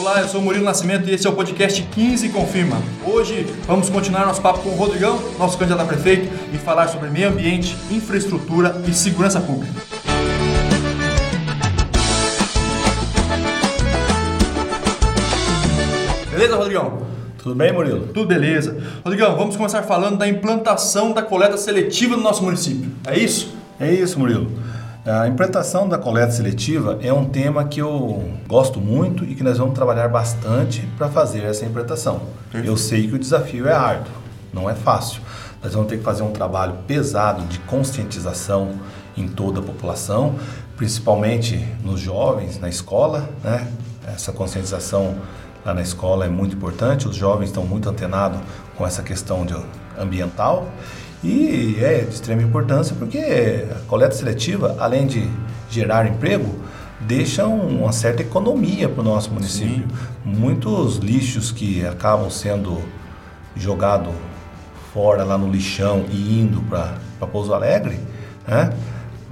Olá, eu sou o Murilo Nascimento e esse é o podcast 15 Confirma. Hoje vamos continuar nosso papo com o Rodrigão, nosso candidato a prefeito, e falar sobre meio ambiente, infraestrutura e segurança pública. Beleza, Rodrigão? Tudo bem, Murilo? Tudo beleza. Rodrigão, vamos começar falando da implantação da coleta seletiva no nosso município. É isso? É isso, Murilo. A implantação da coleta seletiva é um tema que eu gosto muito e que nós vamos trabalhar bastante para fazer essa implantação. Eu sei que o desafio é árduo, não é fácil. Nós vamos ter que fazer um trabalho pesado de conscientização em toda a população, principalmente nos jovens, na escola, né? Essa conscientização lá na escola é muito importante, os jovens estão muito antenados com essa questão de ambiental e é de extrema importância porque a coleta seletiva, além de gerar emprego, deixa uma certa economia para o nosso município. Sim. Muitos lixos que acabam sendo jogados fora lá no lixão e indo para Pouso Alegre, né?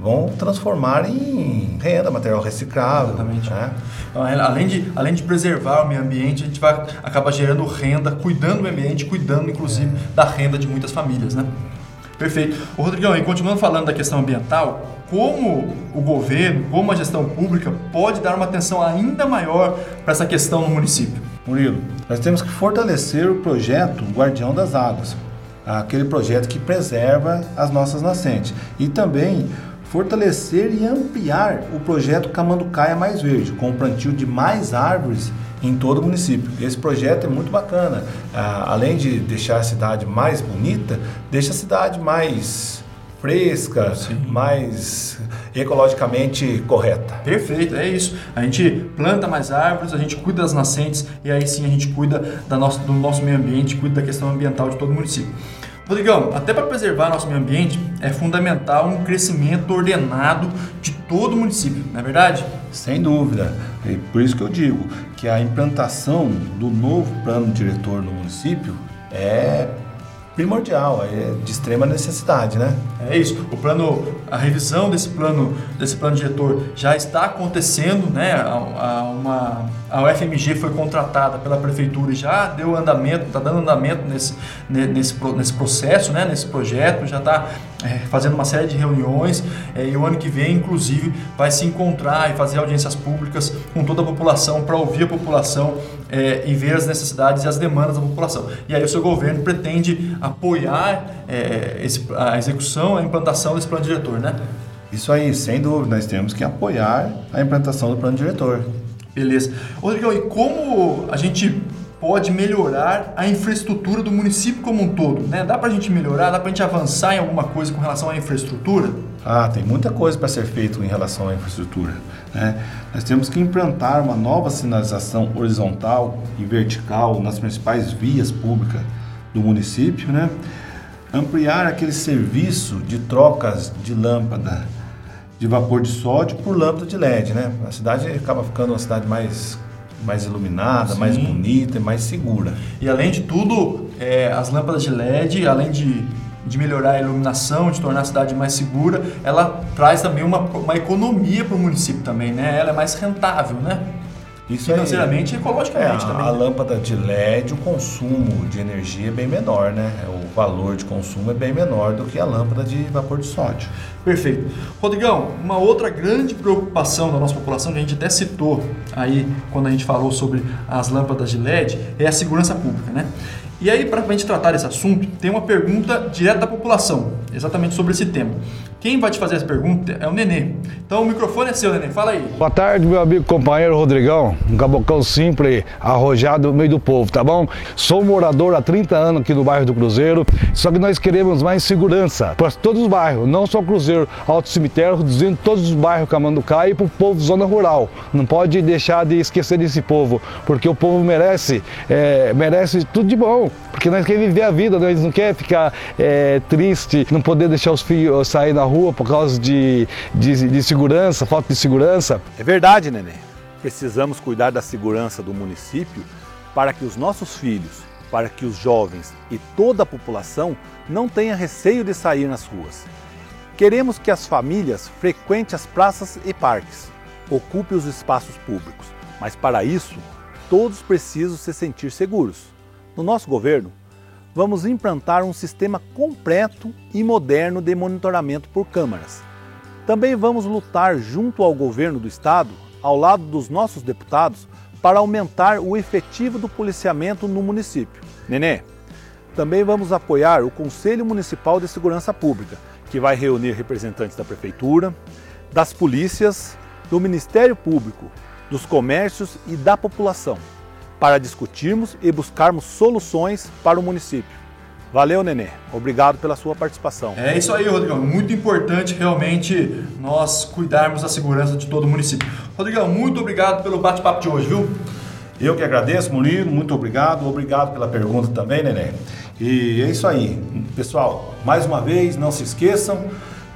vão transformar em renda, material reciclável. Exatamente. Né? Então, além, de, além de preservar o meio ambiente, a gente vai acabar gerando renda, cuidando do meio ambiente, cuidando inclusive é. da renda de muitas famílias. Né? Perfeito. O Rodrigão, e continuando falando da questão ambiental, como o governo, como a gestão pública pode dar uma atenção ainda maior para essa questão no município? Murilo, nós temos que fortalecer o projeto Guardião das Águas, aquele projeto que preserva as nossas nascentes, e também fortalecer e ampliar o projeto Camanducaia Mais Verde, com o plantio de mais árvores em todo o município. Esse projeto é muito bacana. Ah, além de deixar a cidade mais bonita, deixa a cidade mais fresca, Sim. mais ecologicamente correta. Perfeito, é isso. A gente planta mais árvores, a gente cuida das nascentes e aí sim a gente cuida da nossa, do nosso meio ambiente, cuida da questão ambiental de todo o município. Rodrigão, até para preservar nosso meio ambiente é fundamental um crescimento ordenado de todo o município, não é verdade? Sem dúvida. É por isso que eu digo que a implantação do novo plano diretor no município é primordial, é de extrema necessidade, né? É isso. O plano, a revisão desse plano, desse plano diretor já está acontecendo, né? A, a, uma, a UFMG foi contratada pela prefeitura e já deu andamento, está dando andamento nesse, nesse, nesse processo, né? Nesse projeto, já está é, fazendo uma série de reuniões é, e o ano que vem, inclusive, vai se encontrar e fazer audiências públicas com toda a população para ouvir a população é, e ver as necessidades e as demandas da população. E aí o seu governo pretende apoiar é, esse, a execução, a implantação desse plano diretor, né? Isso aí, sem dúvida, nós temos que apoiar a implantação do plano diretor. Beleza. Rodrigo, e como a gente pode melhorar a infraestrutura do município como um todo? Né? Dá para a gente melhorar, dá para a gente avançar em alguma coisa com relação à infraestrutura? Ah, tem muita coisa para ser feito em relação à infraestrutura. Né? Nós temos que implantar uma nova sinalização horizontal e vertical nas principais vias públicas do município, né? ampliar aquele serviço de trocas de lâmpada de vapor de sódio por lâmpada de LED. Né? A cidade acaba ficando uma cidade mais mais iluminada, Sim. mais bonita e mais segura. E além de tudo, é, as lâmpadas de LED, além de, de melhorar a iluminação, de tornar a cidade mais segura, ela traz também uma, uma economia para o município também, né? Ela é mais rentável, né? Isso financeiramente e ecologicamente é, também. A lâmpada de LED, o consumo de energia é bem menor, né? O valor de consumo é bem menor do que a lâmpada de vapor de sódio. Perfeito. Rodrigão, uma outra grande preocupação da nossa população, que a gente até citou aí quando a gente falou sobre as lâmpadas de LED, é a segurança pública, né? E aí, para a gente tratar desse assunto, tem uma pergunta direta da população, exatamente sobre esse tema. Quem vai te fazer essa pergunta é o Nenê. Então o microfone é seu, Nenê. Fala aí. Boa tarde, meu amigo companheiro Rodrigão. Um cabocão simples, arrojado no meio do povo, tá bom? Sou morador há 30 anos aqui no bairro do Cruzeiro, só que nós queremos mais segurança para todos os bairros, não só Cruzeiro, Alto Cemitério, reduzindo todos os bairros Camanducá e para o povo zona rural. Não pode deixar de esquecer desse povo, porque o povo merece, é, merece tudo de bom, porque nós queremos viver a vida, nós não quer ficar é, triste, não poder deixar os filhos sair na rua por causa de, de, de segurança, falta de segurança. É verdade, neném. Precisamos cuidar da segurança do município para que os nossos filhos, para que os jovens e toda a população não tenha receio de sair nas ruas. Queremos que as famílias frequentem as praças e parques, ocupem os espaços públicos, mas para isso todos precisam se sentir seguros. No nosso governo, vamos implantar um sistema completo e moderno de monitoramento por câmaras. Também vamos lutar junto ao governo do estado, ao lado dos nossos deputados, para aumentar o efetivo do policiamento no município. Nenê, também vamos apoiar o Conselho Municipal de Segurança Pública, que vai reunir representantes da Prefeitura, das polícias, do Ministério Público, dos comércios e da população, para discutirmos e buscarmos soluções para o município. Valeu, Nenê. Obrigado pela sua participação. É isso aí, Rodrigão. Muito importante realmente nós cuidarmos da segurança de todo o município. Rodrigão, muito obrigado pelo bate-papo de hoje, viu? Eu que agradeço, Murilo, muito obrigado. Obrigado pela pergunta também, Nenê. E é isso aí. Pessoal, mais uma vez, não se esqueçam,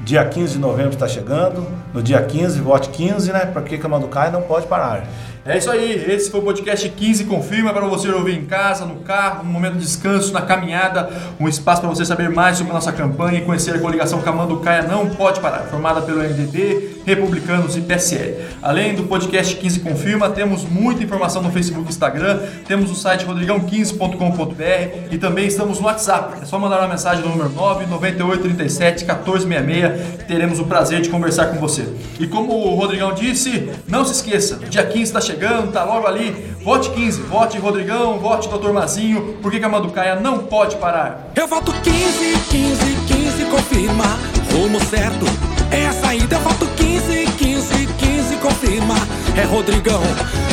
dia 15 de novembro está chegando. No dia 15, vote 15, né? Porque Camanducaia não pode parar. É isso aí, esse foi o podcast 15 Confirma para você ouvir em casa, no carro, no momento de descanso, na caminhada, um espaço para você saber mais sobre a nossa campanha e conhecer a coligação Camanducaia Não Pode Parar, formada pelo MDB, Republicanos e PSL. Além do podcast 15 Confirma, temos muita informação no Facebook e Instagram, temos o site rodrigão15.com.br e também estamos no WhatsApp. É só mandar uma mensagem no número 99837 1466 teremos o prazer de conversar com você. E como o Rodrigão disse, não se esqueça, dia 15 está chegando, tá logo ali. Vote 15, vote Rodrigão, vote Dr. Mazinho, porque a Manducaia não pode parar. Eu voto 15, 15, 15, confirma, rumo certo. É a saída, eu voto 15, 15, 15, confirma. É Rodrigão,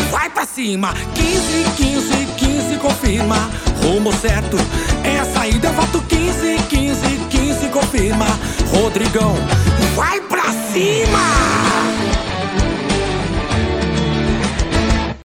vai pra cima. 15, 15, 15, confirma, rumo certo. É a saída, eu voto 15, 15, 15, confirma. Rodrigão, vai pra cima!